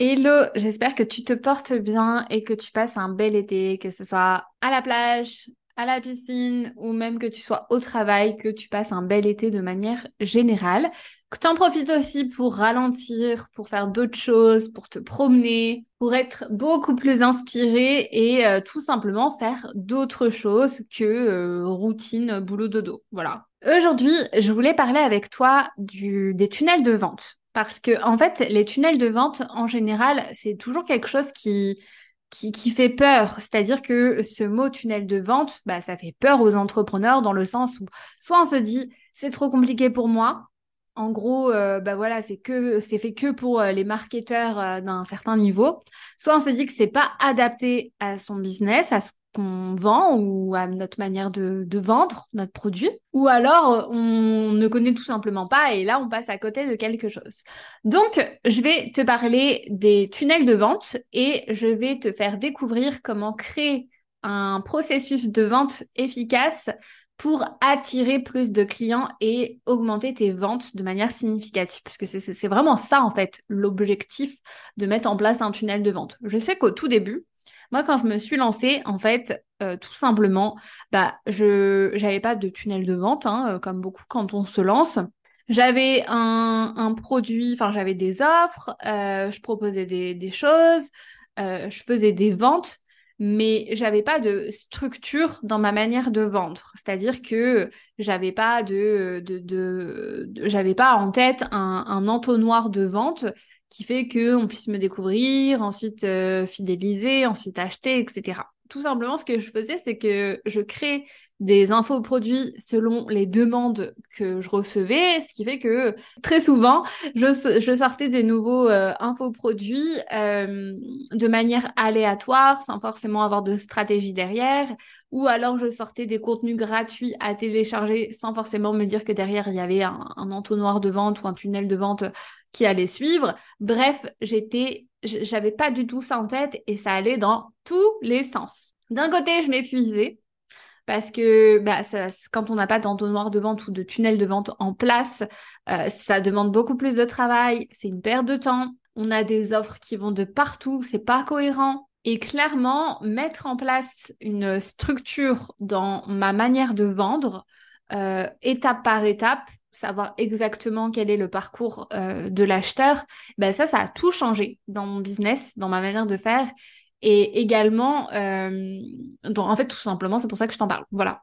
Hello, j'espère que tu te portes bien et que tu passes un bel été, que ce soit à la plage, à la piscine ou même que tu sois au travail, que tu passes un bel été de manière générale, que tu en profites aussi pour ralentir, pour faire d'autres choses, pour te promener, pour être beaucoup plus inspiré et euh, tout simplement faire d'autres choses que euh, routine boulot dodo. Voilà. Aujourd'hui, je voulais parler avec toi des tunnels de vente. Parce que, en fait, les tunnels de vente, en général, c'est toujours quelque chose qui, qui, fait peur. C'est-à-dire que ce mot tunnel de vente, bah, ça fait peur aux entrepreneurs dans le sens où soit on se dit c'est trop compliqué pour moi. En gros, euh, bah voilà, c'est que c'est fait que pour euh, les marketeurs euh, d'un certain niveau. Soit on se dit que c'est pas adapté à son business, à qu'on vend ou à notre manière de, vendre notre produit, ou alors on ne connaît tout simplement pas et là on passe à côté de quelque chose. Donc je vais te parler des tunnels de vente et je vais te faire découvrir comment créer un processus de vente efficace pour attirer plus de clients et augmenter tes ventes de manière significative. Parce que c'est vraiment ça, en fait, l'objectif de mettre en place un tunnel de vente. Je sais qu'au tout début, moi, quand je me suis lancée, en fait, euh, tout simplement, bah, je n'avais pas de tunnel de vente, hein, euh, comme beaucoup quand on se lance. J'avais un, produit, enfin, j'avais des offres, euh, je proposais des, choses, je faisais des ventes, mais j'avais pas de structure dans ma manière de vendre. C'est-à-dire que j'avais pas de, j'avais pas en tête un entonnoir de vente qui fait qu'on puisse me découvrir, ensuite euh, fidéliser, ensuite acheter, etc. Tout simplement, ce que je faisais, c'est que je crée des infoproduits selon les demandes que je recevais, ce qui fait que très souvent, je, sortais des nouveaux euh, infoproduits euh, de manière aléatoire, sans forcément avoir de stratégie derrière, ou alors je sortais des contenus gratuits à télécharger sans forcément me dire que derrière, il y avait un, un entonnoir de vente ou un tunnel de vente qui allait suivre. Bref, j'étais, j'avais pas du tout ça en tête et ça allait dans tous les sens. D'un côté, je m'épuisais parce que bah, quand on n'a pas d'entonnoir de vente ou de tunnel de vente en place, euh, ça demande beaucoup plus de travail, c'est une perte de temps. On a des offres qui vont de partout, c'est pas cohérent. Et clairement, mettre en place une structure dans ma manière de vendre, euh, étape par étape, savoir exactement quel est le parcours euh, de l'acheteur, ben ça, ça a tout changé dans mon business, dans ma manière de faire. Et également, euh, donc en fait, tout simplement, c'est pour ça que je t'en parle. Voilà.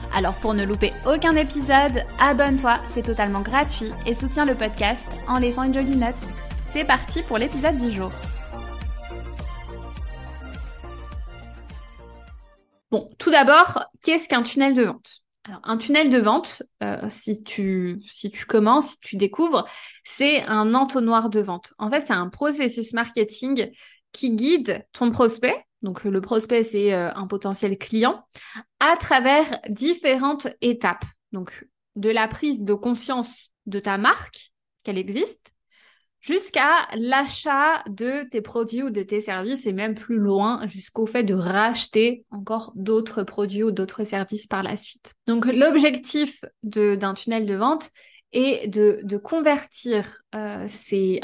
Alors pour ne louper aucun épisode, abonne-toi, c'est totalement gratuit et soutiens le podcast en laissant une jolie note. C'est parti pour l'épisode du jour. Bon, tout d'abord, qu'est-ce qu'un tunnel de vente? Alors, un tunnel de vente, euh, si, tu, si tu commences, si tu découvres, c'est un entonnoir de vente. En fait, c'est un processus marketing qui guide ton prospect, donc le prospect c'est euh, un potentiel client, à travers différentes étapes. Donc de la prise de conscience de ta marque, qu'elle existe, jusqu'à l'achat de tes produits ou de tes services et même plus loin jusqu'au fait de racheter encore d'autres produits ou d'autres services par la suite. Donc l'objectif d'un tunnel de vente, et de, convertir euh, ces,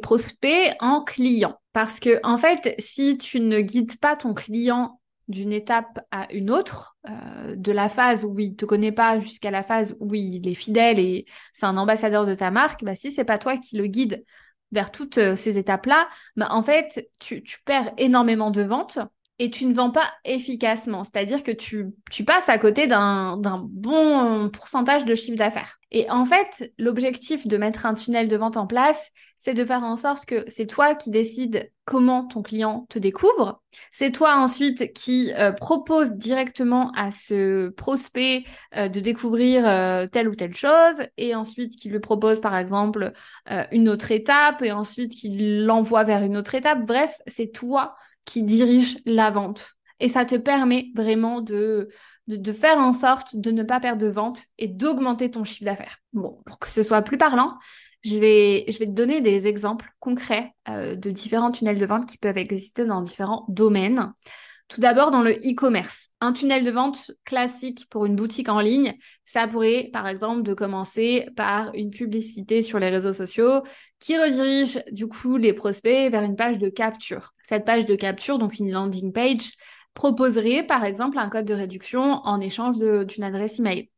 prospects en clients. Parce que, en fait, si tu ne guides pas ton client d'une étape à une autre, euh, de la phase où il ne te connaît pas jusqu'à la phase où il est fidèle et c'est un ambassadeur de ta marque, bah, si c'est pas toi qui le guide vers toutes euh, ces étapes-là, bah, en fait, tu, tu perds énormément de ventes et tu ne vends pas efficacement. C'est-à-dire que tu, passes à côté d'un bon pourcentage de chiffre d'affaires. Et en fait, l'objectif de mettre un tunnel de vente en place, c'est de faire en sorte que c'est toi qui décides comment ton client te découvre. C'est toi ensuite qui euh, propose directement à ce prospect euh, de découvrir euh, telle ou telle chose et ensuite qui lui propose par exemple une autre étape et ensuite qui l'envoie vers une autre étape. Bref, c'est toi qui dirige la vente. Et ça te permet vraiment de, faire en sorte de ne pas perdre de vente et d'augmenter ton chiffre d'affaires. Bon, pour que ce soit plus parlant, je vais, je vais te donner des exemples concrets euh, de différents tunnels de vente qui peuvent exister dans différents domaines. Tout d'abord, dans le e-commerce. Un tunnel de vente classique pour une boutique en ligne, ça pourrait, par exemple, de commencer par une publicité sur les réseaux sociaux qui redirige, du coup, les prospects vers une page de capture. Cette page de capture, donc une landing page, proposerait, par exemple, un code de réduction en échange d'une adresse email.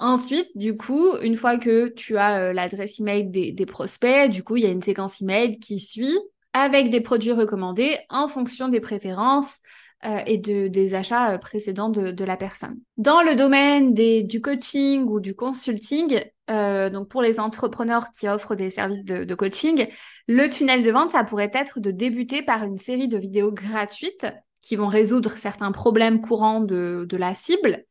Ensuite, du coup, une fois que tu as euh, l'adresse email des, des prospects, du coup, il y a une séquence email qui suit avec des produits recommandés en fonction des préférences, euh, et de, des achats euh, précédents de, la personne. Dans le domaine du coaching ou du consulting, euh, donc pour les entrepreneurs qui offrent des services de, coaching, le tunnel de vente, ça pourrait être de débuter par une série de vidéos gratuites qui vont résoudre certains problèmes courants de, la cible.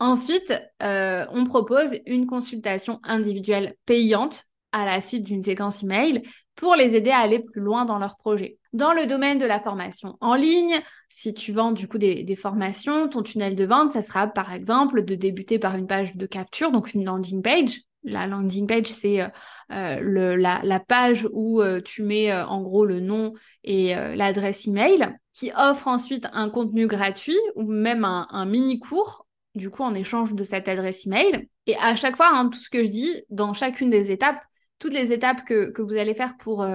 Ensuite, on propose une consultation individuelle payante à la suite d'une séquence email pour les aider à aller plus loin dans leur projet. Dans le domaine de la formation en ligne, si tu vends du coup des, formations, ton tunnel de vente, ça sera par exemple de débuter par une page de capture, donc une landing page. La landing page, c'est euh, euh, la, page où euh, tu mets en gros le nom et l'adresse email, qui offre ensuite un contenu gratuit ou même un, mini cours, du coup en échange de cette adresse email. Et à chaque fois, hein, tout ce que je dis, dans chacune des étapes, toutes les étapes que, vous allez faire pour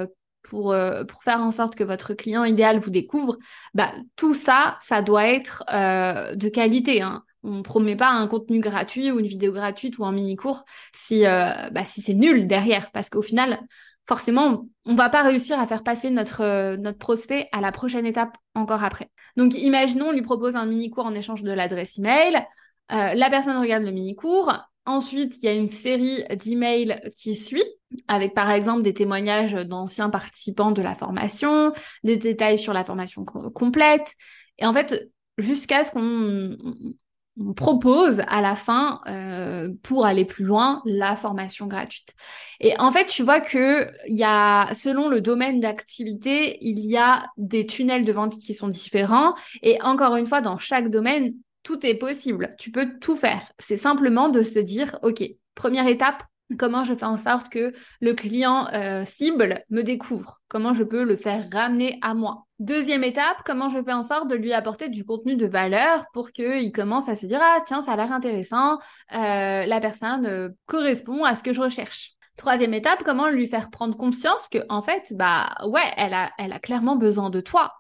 pour, euh, pour faire en sorte que votre client idéal vous découvre, bah, tout ça, ça doit être euh, de qualité. Hein. On ne promet pas un contenu gratuit ou une vidéo gratuite ou un mini-cours si, euh, bah, c'est nul derrière. Parce qu'au final, forcément, on ne va pas réussir à faire passer notre prospect à la prochaine étape encore après. Donc, imaginons, on lui propose un mini-cours en échange de l'adresse email. la personne regarde le mini-cours. Ensuite, il y a une série d'emails qui suit avec par exemple des témoignages d'anciens participants de la formation, des détails sur la formation complète. Et en fait, jusqu'à ce qu'on propose à la fin, euh, pour aller plus loin, la formation gratuite. Et en fait, tu vois que y a, selon le domaine d'activité, il y a des tunnels de vente qui sont différents. Et encore une fois, dans chaque domaine, tout est possible. Tu peux tout faire. C'est simplement de se dire, OK, première étape, Comment je fais en sorte que le client euh, cible me découvre? Comment je peux le faire ramener à moi? Deuxième étape, comment je fais en sorte de lui apporter du contenu de valeur pour qu'il commence à se dire ah tiens ça a l'air intéressant, euh, la personne euh, correspond à ce que je recherche. Troisième étape, comment lui faire prendre conscience que en fait bah ouais elle a elle a clairement besoin de toi.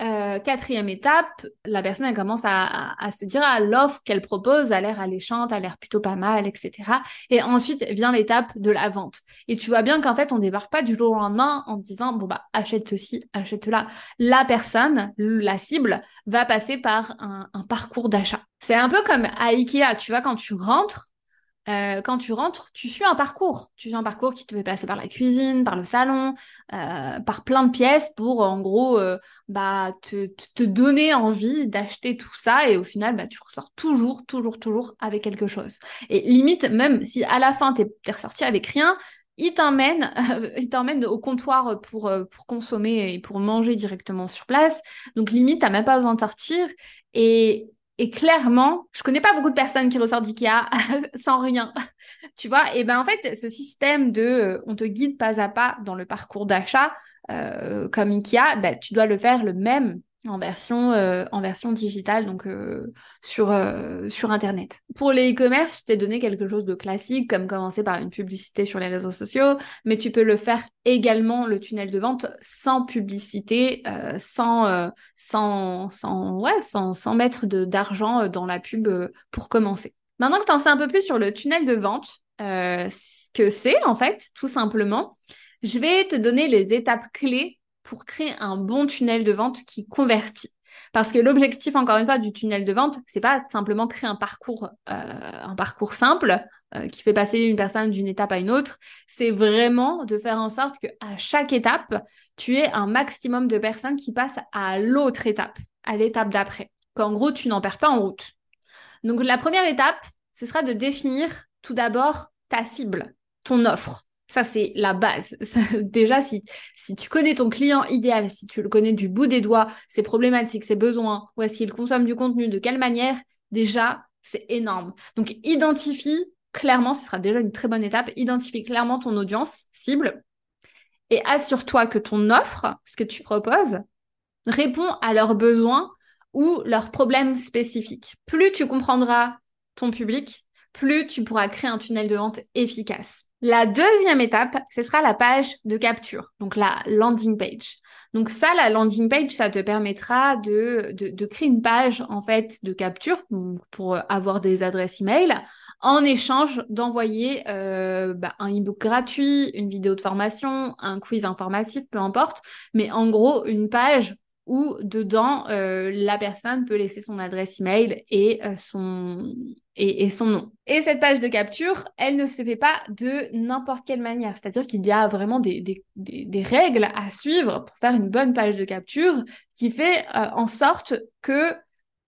Euh, quatrième étape, la personne commence à, se dire ah, l'offre qu'elle propose a l'air alléchante, a l'air plutôt pas mal, etc. Et ensuite vient l'étape de la vente. Et tu vois bien qu'en fait on débarque pas du jour au lendemain en disant bon bah achète ceci, achète là. La personne, la cible, va passer par un, un parcours d'achat. C'est un peu comme à Ikea, tu vois quand tu rentres, euh, quand tu rentres, tu suis un parcours. Tu suis un parcours qui te fait passer par la cuisine, par le salon, euh, par plein de pièces pour, en gros, euh, bah, te, te, donner envie d'acheter tout ça. Et au final, bah, tu ressors toujours, toujours, toujours avec quelque chose. Et limite, même si à la fin, tu es, ressorti avec rien, il t'emmène, t'emmène au comptoir pour, pour consommer et pour manger directement sur place. Donc, limite, tu même pas besoin de sortir. Et, et clairement, je connais pas beaucoup de personnes qui ressortent d'IKEA sans rien. Tu vois, et ben en fait, ce système de euh, on te guide pas à pas dans le parcours d'achat euh, comme IKEA, ben, tu dois le faire le même en version, euh, en version digitale, donc euh, sur, euh, sur Internet. Pour les e-commerce, je t'ai donné quelque chose de classique, comme commencer par une publicité sur les réseaux sociaux, mais tu peux le faire également, le tunnel de vente, sans publicité, sans, sans, sans, ouais, sans, sans mettre d'argent dans la pub pour commencer. Maintenant que tu en sais un peu plus sur le tunnel de vente, que c'est en fait, tout simplement, je vais te donner les étapes clés pour créer un bon tunnel de vente qui convertit. Parce que l'objectif, encore une fois, du tunnel de vente, c'est pas simplement créer un parcours, euh, simple euh, qui fait passer une personne d'une étape à une autre. C'est vraiment de faire en sorte que à chaque étape, tu aies un maximum de personnes qui passent à l'autre étape, à l'étape d'après. Qu'en gros, tu n'en perds pas en route. Donc, la première étape, ce sera de définir tout d'abord ta cible, ton offre. Ça, c'est la base. déjà, si, tu connais ton client idéal, si tu le connais du bout des doigts, ses problématiques, ses besoins, ou est-ce qu'il consomme du contenu, de quelle manière, déjà, c'est énorme. Donc, identifie clairement, ce sera déjà une très bonne étape, identifie clairement ton audience cible et assure-toi que ton offre, ce que tu proposes, répond à leurs besoins ou leurs problèmes spécifiques. Plus tu comprendras ton public, plus tu pourras créer un tunnel de vente efficace. La deuxième étape, ce sera la page de capture, donc la landing page. Donc ça, la landing page, ça te permettra de, créer une page en fait de capture pour avoir des adresses email en échange d'envoyer euh, bah, un e-book gratuit, une vidéo de formation, un quiz informatif, peu importe, mais en gros une page où dedans euh, la personne peut laisser son adresse email et euh, son et, son nom. Et cette page de capture, elle ne se fait pas de n'importe quelle manière. C'est-à-dire qu'il y a vraiment des, des, règles à suivre pour faire une bonne page de capture qui fait euh, en sorte que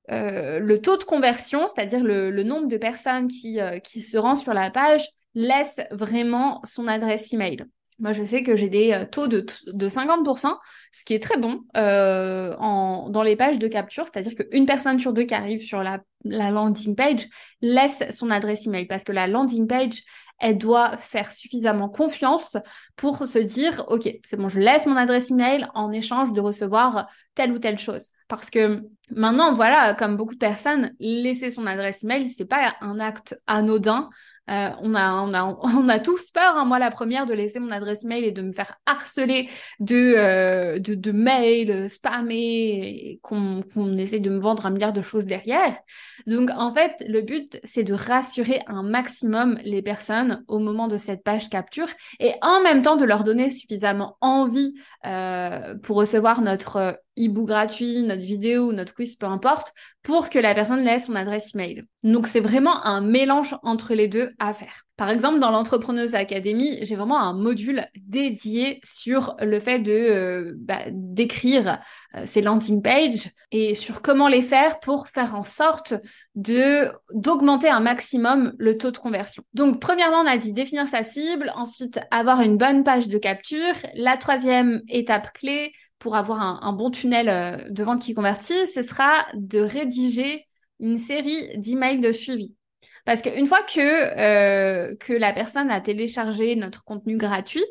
le taux de conversion, c'est-à-dire le, nombre de personnes qui, qui se rendent sur la page, laisse vraiment son adresse email. Moi, je sais que j'ai des euh, taux de, de 50%, ce qui est très bon euh, dans les pages de capture, c'est-à-dire qu'une personne sur deux qui arrive sur la, la, landing page laisse son adresse email parce que la landing page, elle doit faire suffisamment confiance pour se dire, OK, c'est bon, je laisse mon adresse email en échange de recevoir telle ou telle chose. Parce que maintenant, voilà, comme beaucoup de personnes, laisser son adresse email, c'est pas un acte anodin. Euh, on, a, on, a, on a tous peur, hein, moi la première, de laisser mon adresse mail et de me faire harceler de, euh, de, de, mails spammés, qu'on essaie de me vendre un milliard de choses derrière. Donc en fait, le but, c'est de rassurer un maximum les personnes au moment de cette page capture et en même temps de leur donner suffisamment envie euh, pour recevoir notre e-book gratuit, notre vidéo, notre peu importe, pour que la personne laisse son adresse email. Donc c'est vraiment un mélange entre les deux à faire. Par exemple, dans l'Entrepreneuse Academy, j'ai vraiment un module dédié sur le fait de euh, bah, d'écrire euh, ces landing pages et sur comment les faire pour faire en sorte de d'augmenter un maximum le taux de conversion. Donc, premièrement, on a dit définir sa cible, ensuite avoir une bonne page de capture. La troisième étape clé pour avoir un, bon tunnel euh, de vente qui convertit, ce sera de rédiger une série d'emails de suivi. Parce qu'une fois que, euh, que la personne a téléchargé notre contenu gratuit,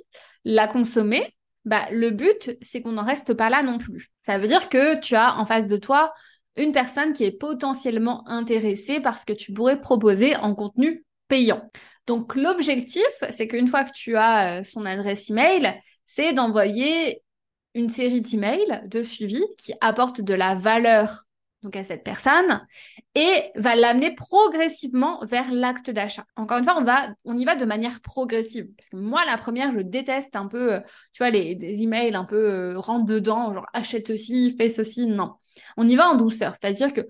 l'a consommé, bah, le but, c'est qu'on n'en reste pas là non plus. Ça veut dire que tu as en face de toi une personne qui est potentiellement intéressée par ce que tu pourrais proposer en contenu payant. Donc l'objectif, c'est qu'une fois que tu as euh, son adresse email, c'est d'envoyer une série d'emails de suivi qui apportent de la valeur donc à cette personne, et va l'amener progressivement vers l'acte d'achat. Encore une fois, on va, y va de manière progressive. Parce que moi, la première, je déteste un peu, euh, tu vois, les des emails un peu euh, rentre dedans, genre achète ceci, fais ceci. Non, on y va en douceur. C'est-à-dire que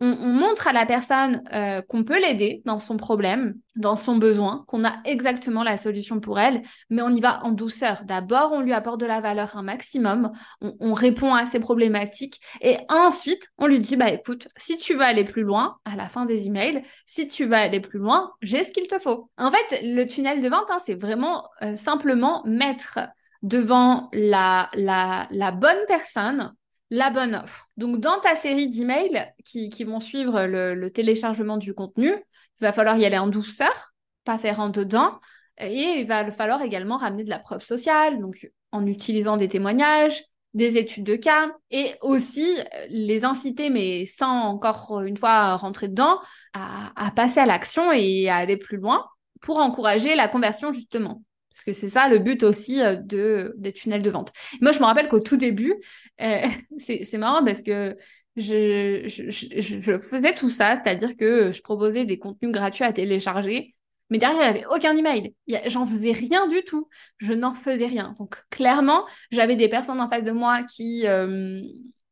on, montre à la personne euh, qu'on peut l'aider dans son problème, dans son besoin, qu'on a exactement la solution pour elle, mais on y va en douceur. D'abord, on lui apporte de la valeur un maximum, on, répond à ses problématiques, et ensuite, on lui dit, bah écoute, si tu veux aller plus loin, à la fin des emails, si tu veux aller plus loin, j'ai ce qu'il te faut. En fait, le tunnel de vente, hein, c'est vraiment euh, simplement mettre devant la, la, la bonne personne la bonne offre. Donc, dans ta série d'emails qui, qui vont suivre le, téléchargement du contenu, il va falloir y aller en douceur, pas faire en dedans. Et il va falloir également ramener de la preuve sociale, donc en utilisant des témoignages, des études de cas, et aussi euh, les inciter, mais sans encore une fois rentrer dedans, à, à passer à l'action et à aller plus loin pour encourager la conversion justement. Parce que c'est ça le but aussi euh, de, des tunnels de vente. Moi, je me rappelle qu'au tout début, euh, c'est marrant parce que je, je, faisais tout ça, c'est-à-dire que je proposais des contenus gratuits à télécharger, mais derrière, il n'y avait aucun email. J'en faisais rien du tout. Je n'en faisais rien. Donc, clairement, j'avais des personnes en face de moi qui, euh,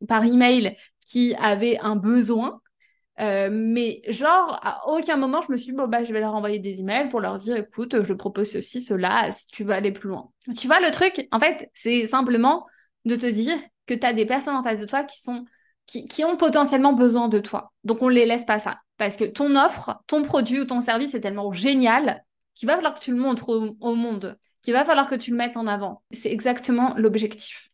par email, qui avaient un besoin. Euh, mais genre, à aucun moment, je me suis dit, bon, bah, je vais leur envoyer des emails pour leur dire, écoute, je propose ceci, cela, si tu veux aller plus loin. Tu vois, le truc, en fait, c'est simplement de te dire que tu as des personnes en face de toi qui sont qui, ont potentiellement besoin de toi. Donc, on ne les laisse pas ça. Parce que ton offre, ton produit ou ton service est tellement génial qu'il va falloir que tu le montres au monde, qu'il va falloir que tu le mettes en avant. C'est exactement l'objectif.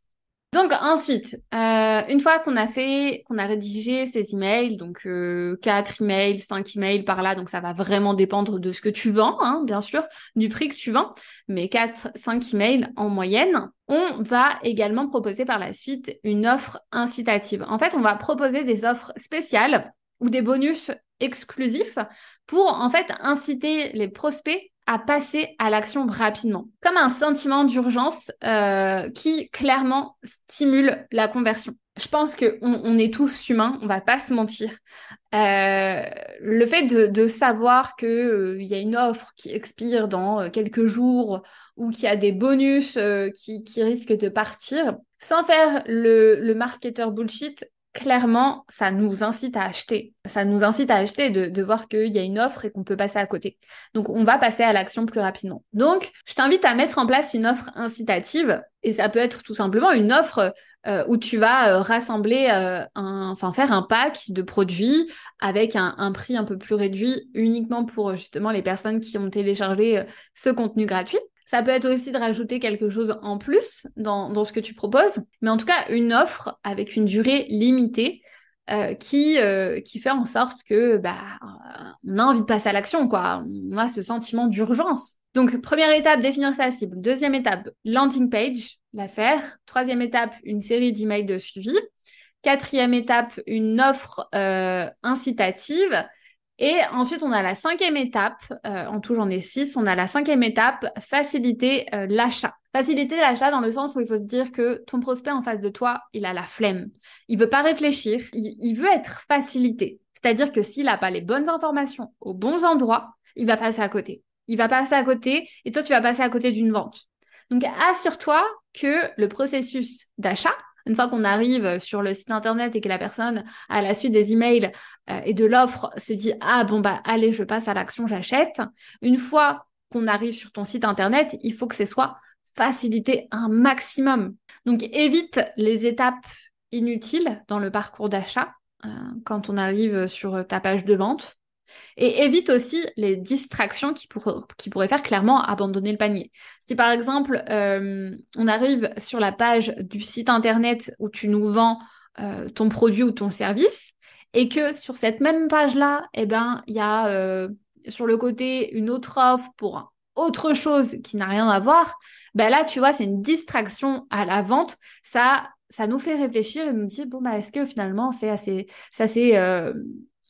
Donc ensuite, euh, une fois qu'on a fait, qu'on a rédigé ces emails, donc euh, 4 emails, 5 emails par là, donc ça va vraiment dépendre de ce que tu vends, hein, bien sûr, du prix que tu vends, mais 4, 5 emails en moyenne, on va également proposer par la suite une offre incitative. En fait, on va proposer des offres spéciales ou des bonus exclusifs pour en fait inciter les prospects à passer à l'action rapidement, comme un sentiment d'urgence euh, qui clairement stimule la conversion. Je pense qu'on on est tous humains, on va pas se mentir. Euh, le fait de, savoir qu'il euh, y a une offre qui expire dans quelques jours ou qu'il y a des bonus qui, qui risquent de partir, sans faire le, le marketeur bullshit, clairement, ça nous incite à acheter. Ça nous incite à acheter de, voir qu'il y a une offre et qu'on peut passer à côté. Donc, on va passer à l'action plus rapidement. Donc, je t'invite à mettre en place une offre incitative et ça peut être tout simplement une offre euh, où tu vas euh, rassembler, euh, enfin faire un pack de produits avec un, prix un peu plus réduit uniquement pour justement les personnes qui ont téléchargé ce contenu gratuit. Ça peut être aussi de rajouter quelque chose en plus dans, ce que tu proposes, mais en tout cas une offre avec une durée limitée euh, qui, euh, qui fait en sorte que bah, on a envie de passer à l'action, quoi. On a ce sentiment d'urgence. Donc, première étape, définir sa cible. Deuxième étape, landing page, la faire. Troisième étape, une série d'emails de suivi. Quatrième étape, une offre euh, incitative. Et ensuite, on a la cinquième étape, euh, en tout j'en ai six, on a la cinquième étape, faciliter euh, l'achat. Faciliter l'achat dans le sens où il faut se dire que ton prospect en face de toi, il a la flemme. Il veut pas réfléchir, il, veut être facilité. C'est-à-dire que s'il n'a pas les bonnes informations aux bons endroits, il va passer à côté. Il va passer à côté et toi, tu vas passer à côté d'une vente. Donc, assure-toi que le processus d'achat, une fois qu'on arrive sur le site internet et que la personne, à la suite des emails euh, et de l'offre, se dit Ah bon, bah allez, je passe à l'action, j'achète. Une fois qu'on arrive sur ton site internet, il faut que ce soit facilité un maximum. Donc évite les étapes inutiles dans le parcours d'achat euh, quand on arrive sur ta page de vente. Et évite aussi les distractions qui, pourraient faire clairement abandonner le panier. Si par exemple, euh, on arrive sur la page du site internet où tu nous vends euh, ton produit ou ton service, et que sur cette même page-là, eh ben, il y a euh, sur le côté une autre offre pour autre chose qui n'a rien à voir, ben là, tu vois, c'est une distraction à la vente. Ça, ça nous fait réfléchir et nous dit, bon, bah, est-ce que finalement, c'est assez, ça c'est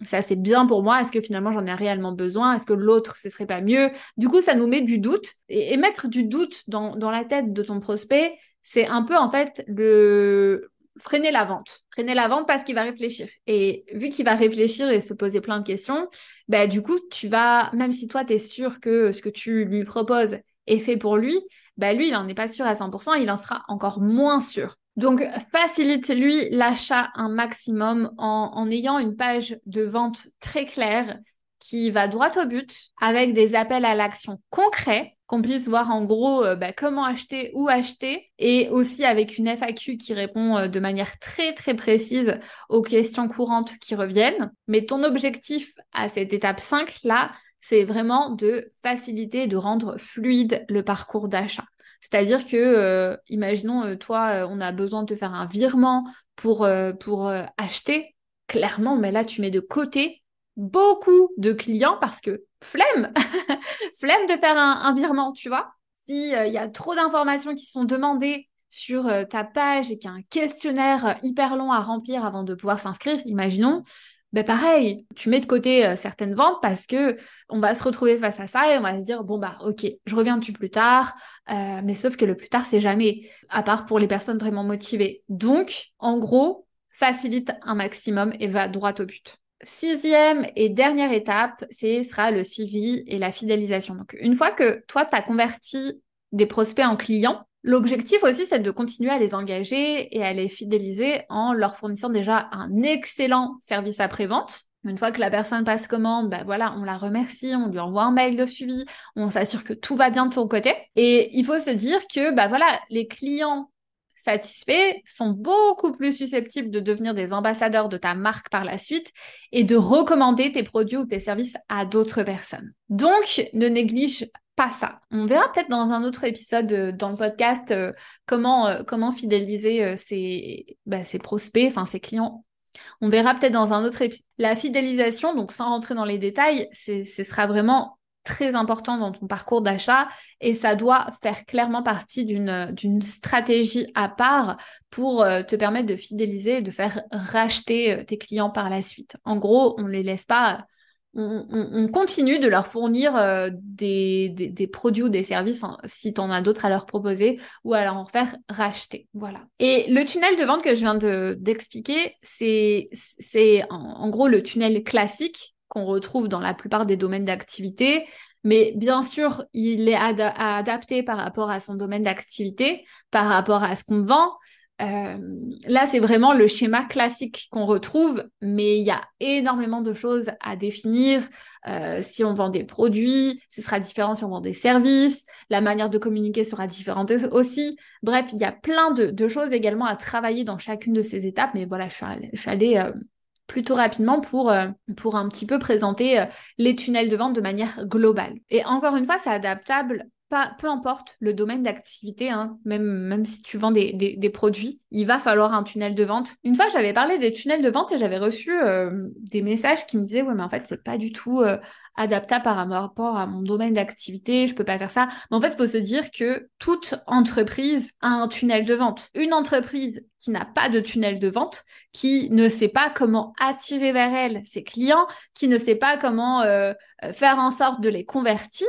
c'est assez bien pour moi. Est-ce que finalement j'en ai réellement besoin? Est-ce que l'autre, ce serait pas mieux? Du coup, ça nous met du doute. Et, mettre du doute dans, dans, la tête de ton prospect, c'est un peu en fait le freiner la vente. Freiner la vente parce qu'il va réfléchir. Et vu qu'il va réfléchir et se poser plein de questions, bah, du coup, tu vas, même si toi, tu es sûr que ce que tu lui proposes est fait pour lui, bah, lui, il n'en est pas sûr à 100%, il en sera encore moins sûr. Donc, facilite-lui l'achat un maximum en, ayant une page de vente très claire qui va droit au but avec des appels à l'action concrets qu'on puisse voir en gros euh, bah, comment acheter, où acheter et aussi avec une FAQ qui répond euh, de manière très très précise aux questions courantes qui reviennent. Mais ton objectif à cette étape 5 là, c'est vraiment de faciliter, de rendre fluide le parcours d'achat. C'est-à-dire que, euh, imaginons, euh, toi, euh, on a besoin de te faire un virement pour, pour acheter. Clairement, mais là, tu mets de côté beaucoup de clients parce que flemme, flemme de faire un, virement, tu vois. S'il y a trop d'informations qui sont demandées sur ta page et qu'il y a un questionnaire hyper long à remplir avant de pouvoir s'inscrire, imaginons, ben pareil, tu mets de côté euh, certaines ventes parce que on va se retrouver face à ça et on va se dire bon bah ok, je reviens dessus plus tard, euh, mais sauf que le plus tard c'est jamais, à part pour les personnes vraiment motivées. Donc en gros, facilite un maximum et va droit au but. Sixième et dernière étape, ce sera le suivi et la fidélisation. Donc une fois que toi tu as converti des prospects en clients, L'objectif aussi, c'est de continuer à les engager et à les fidéliser en leur fournissant déjà un excellent service après-vente. Une fois que la personne passe commande, bah voilà, on la remercie, on lui envoie un mail de suivi, on s'assure que tout va bien de son côté. Et il faut se dire que bah voilà, les clients satisfaits sont beaucoup plus susceptibles de devenir des ambassadeurs de ta marque par la suite et de recommander tes produits ou tes services à d'autres personnes. Donc, ne néglige pas ça. On verra peut-être dans un autre épisode euh, dans le podcast euh, comment, euh, comment fidéliser ses, bah, ses prospects, enfin ses clients. On verra peut-être dans un autre épisode. La fidélisation, donc sans rentrer dans les détails, ce sera vraiment très important dans ton parcours d'achat et ça doit faire clairement partie d'une stratégie à part pour te permettre de fidéliser de faire racheter tes clients par la suite. En gros, on ne les laisse pas on, continue de leur fournir euh, des, produits ou des services hein, si tu en as d'autres à leur proposer ou à leur faire racheter. Voilà. Et le tunnel de vente que je viens d'expliquer, c'est en, gros le tunnel classique qu'on retrouve dans la plupart des domaines d'activité. Mais bien sûr, il est adapté par rapport à son domaine d'activité, par rapport à ce qu'on vend. Euh, là, c'est vraiment le schéma classique qu'on retrouve, mais il y a énormément de choses à définir. Euh, si on vend des produits, ce sera différent si on vend des services, la manière de communiquer sera différente aussi. Bref, il y a plein de, choses également à travailler dans chacune de ces étapes, mais voilà, je suis allée, euh, plutôt rapidement pour, pour un petit peu présenter les tunnels de vente de manière globale. Et encore une fois, c'est adaptable peu importe le domaine d'activité, hein, même, si tu vends des, produits, il va falloir un tunnel de vente. Une fois, j'avais parlé des tunnels de vente et j'avais reçu euh, des messages qui me disaient, ouais, mais en fait, c'est pas du tout euh, adaptable par rapport à mon domaine d'activité, je peux pas faire ça. Mais en fait, il faut se dire que toute entreprise a un tunnel de vente. Une entreprise qui n'a pas de tunnel de vente, qui ne sait pas comment attirer vers elle ses clients, qui ne sait pas comment euh, faire en sorte de les convertir,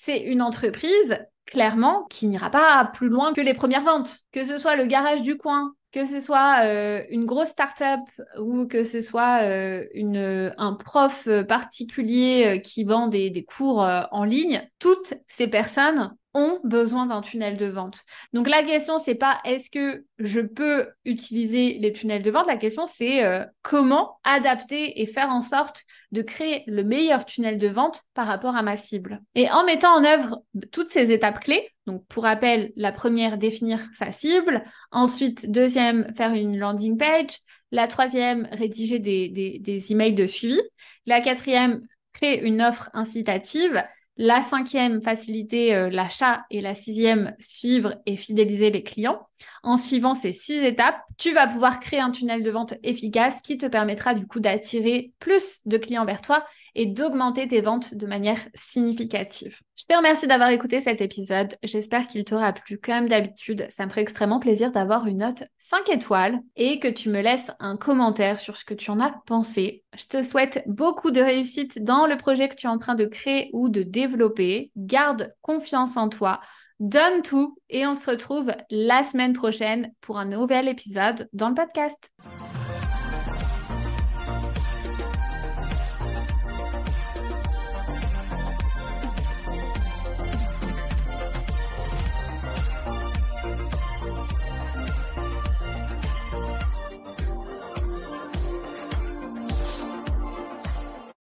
c'est une entreprise, clairement, qui n'ira pas plus loin que les premières ventes. Que ce soit le garage du coin, que ce soit euh, une grosse start-up ou que ce soit euh, une, un prof particulier euh, qui vend des cours en ligne, toutes ces personnes ont besoin d'un tunnel de vente. Donc la question c'est pas est-ce que je peux utiliser les tunnels de vente, la question c'est euh, comment adapter et faire en sorte de créer le meilleur tunnel de vente par rapport à ma cible. Et en mettant en œuvre toutes ces étapes clés, donc pour rappel, la première définir sa cible, ensuite deuxième faire une landing page, la troisième rédiger des, des, des emails de suivi, la quatrième créer une offre incitative la cinquième, faciliter euh, l'achat. Et la sixième, suivre et fidéliser les clients. En suivant ces six étapes, tu vas pouvoir créer un tunnel de vente efficace qui te permettra du coup d'attirer plus de clients vers toi et d'augmenter tes ventes de manière significative. Je te remercie d'avoir écouté cet épisode. J'espère qu'il t'aura plu comme d'habitude. Ça me ferait extrêmement plaisir d'avoir une note 5 étoiles et que tu me laisses un commentaire sur ce que tu en as pensé. Je te souhaite beaucoup de réussite dans le projet que tu es en train de créer ou de développer. Garde confiance en toi donne tout et on se retrouve la semaine prochaine pour un nouvel épisode dans le podcast.